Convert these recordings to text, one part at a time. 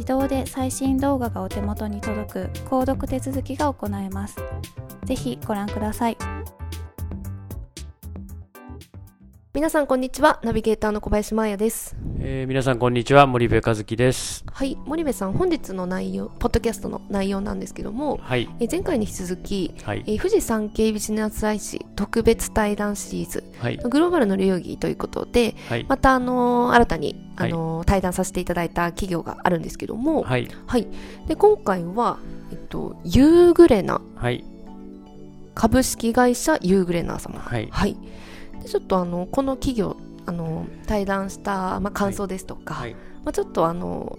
自動で最新動画がお手元に届く購読手続きが行えます。ぜひご覧ください。皆さんこんにちは。ナビゲーターの小林真彩です。えー、皆さんこんにちは。森部和樹です。はい。森部さん本日の内容ポッドキャストの内容なんですけども、はい。えー前回に引き続き、はい。えー富士山系ビジネス IC 特別対談シリーズはい。グローバルの流儀ということではい。またあのー新たにあのー対談させていただいた企業があるんですけどもはい。はい。で今回はえっとユーグレナ。はい。株式会社ユーグレナ様。はい。はいでちょっとあのこの企業あの対談した、まあ、感想ですとか、はい。まあ、ちょっとあの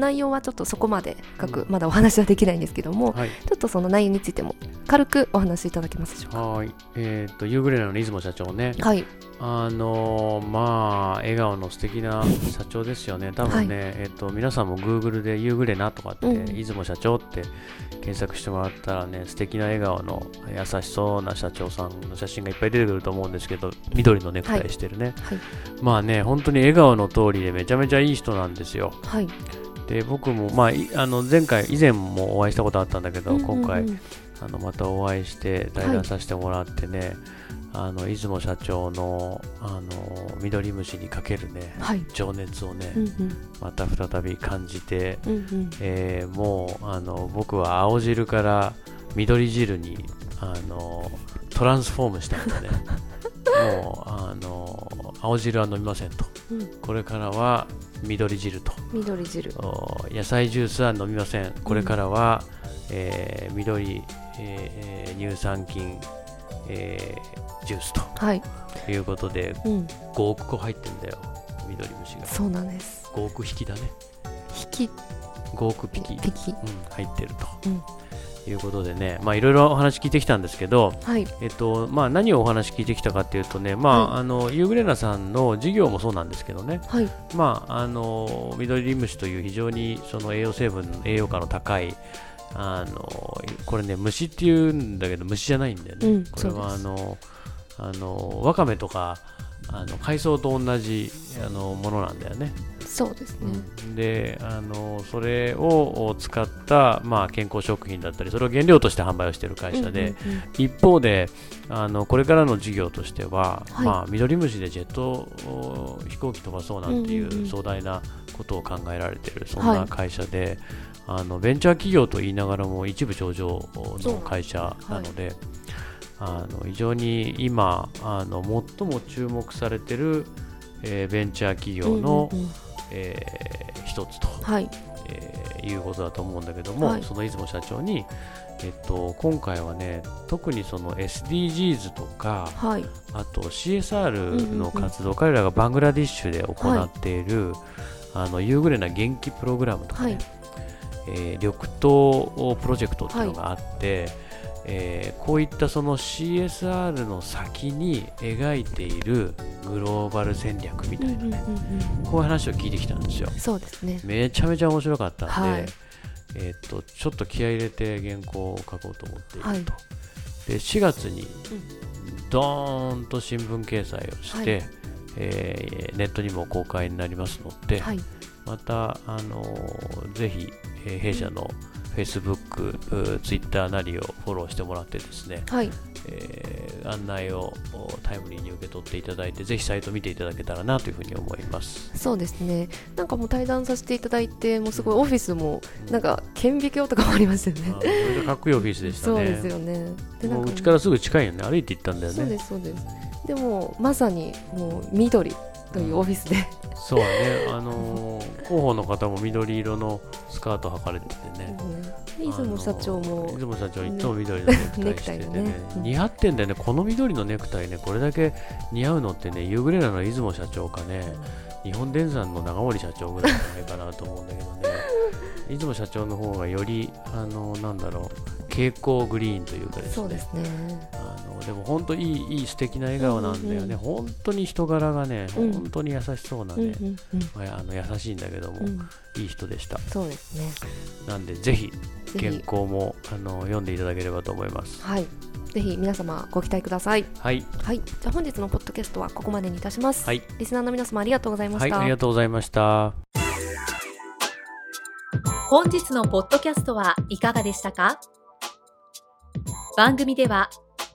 内容はちょっとそこまで深くまだお話はできないんですけども、はい。ちょっとその内容についても軽くお話しいただけますでしょうか？はい。えっ、とユーグレナの出雲社長ね。はい、あのーまあ笑顔の素敵な社長ですよね。多分ね、えっ、と皆さんも Google でユーグレナとかって、うん。出雲社長って検索してもらったらね素敵な笑顔の優しそうな社長さんの写真がいっぱい出てくると思うんですけど緑のネクタイしてるね、はい、まあね本当に笑顔の通りでめちゃめちゃいい人なんですよ。はい、で僕も、まあ、いあの前回以前もお会いしたことあったんだけど、今回あのまたお会いして対談させてもらってね、あの出雲社長のあの緑虫にかけるねはい、情熱をね、うんうん、また再び感じて、うんうん、えーもうあの僕は青汁から緑汁にあのトランスフォームしたんでね。もうあの青汁は飲みませんと。うん、これからは緑汁と。緑汁、お野菜ジュースは飲みません。これからは、えー緑、えーえー乳酸菌、えージュースと。はい、いうことで、うん、5億個入ってんだよ、緑虫が。そうなんです。5億匹だね。引き、5億匹、引き、うん、入ってると、うんいうことでね、まあいろいろお話聞いてきたんですけど、はい、えっとまあ、何をお話聞いてきたかっていうとね、まあはあのユーグレナさんの事業もそうなんですけどね、はい、まあ、あの緑リムシという非常にその栄養成分、栄養価の高い、あのこれね、虫っていうんだけど、虫じゃないんだよね。うんこれはあのあのわかめとかあの海藻と同じあのものなんだよね。そうですね。であの、それを使った、まあ、健康食品だったり、それを原料として販売をしている会社で、うんうんうん。一方であのこれからの事業としては、はい。まあ、ミドリムシでジェットお飛行機飛ばそうなんていうんうんうん。う壮大なことを考えられている、そんはない。会社で、あのベンチャー企業と言いながらも一部上場の会社なので、あの非常に今あの最も注目されている、えーベンチャー企業の、うんうんうんえー一つと、はい、えーいうことだと思うんだけども、はい。その出雲社長に、えっと、今回はね特にその SDGs とかはい。あと CSR のうんうん活動、彼らがバングラディッシュで行っている、あの夕暮れな元気プログラムとかね、はい。えー緑島プロジェクトっていうのがあって、えーこういったその CSR の先に描いているグローバル戦略みたいなね、こういう話を聞いてきたんですよ。そうですね。めちゃめちゃ面白かったんで、はい。えーっとちょっと気合い入れて原稿を書こうと思っていると、はい。で4月にドーンと新聞掲載をして、はい。えーネットにも公開になりますので、はい。また、あのーぜひ、えー弊社の Facebook、う Twitter なりをフォローしてもらってですね、はい。えー案内をおタイムリーに受け取っていただいて、ぜひサイト見ていただけたらなというふうに思います。そうですね。なんかもう対談させていただいてもうすごいオフィスもなんか顕微鏡とかもありますよね。あーそれでかっこいいオフィスでしたね。そうですよね。でなかもうんうちからすぐ近いよね、歩いて行ったんだよそうね。ですそうです。でもまさにもう緑というオフィスで、そうね、あのー広報の方も緑色のスカート履かれててね。で出雲社長も出雲社長いつも緑のネクタイしててね。をね。うん。似合ってんだよね。この緑のネクタイね。これだけ似合うのってね夕暮れなの出雲社長かね。日本電産の長森社長ぐらいじゃないかなと思うんだけどね。出雲社長の方がよりあのなんだろう蛍光グリーンというかですね。そうですねでも本当いいいい素敵な笑顔なんだよね、うんうん本当に人柄がね、うん。本当に優しそうなうんね、うん。まああの優しいんだけども、うん。うんいい人でした。そうですね。なんでぜひ原稿もあの読んでいただければと思います。はい。ぜひ皆様ご期待ください。はい。はい。じゃあ本日のポッドキャストはここまでにいたします、はい。リスナーの皆様ありがとうございまはい、した、ありがとうございました。本日のポッドキャストはいかがでしたか？番組では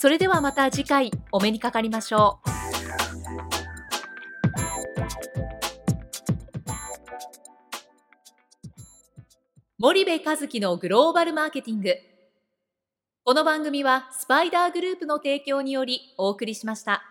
それではまた次回お目にかかりましょう。森部和樹のグローバルマーケティング。この番組はスパイダーグループの提供によりお送りしました。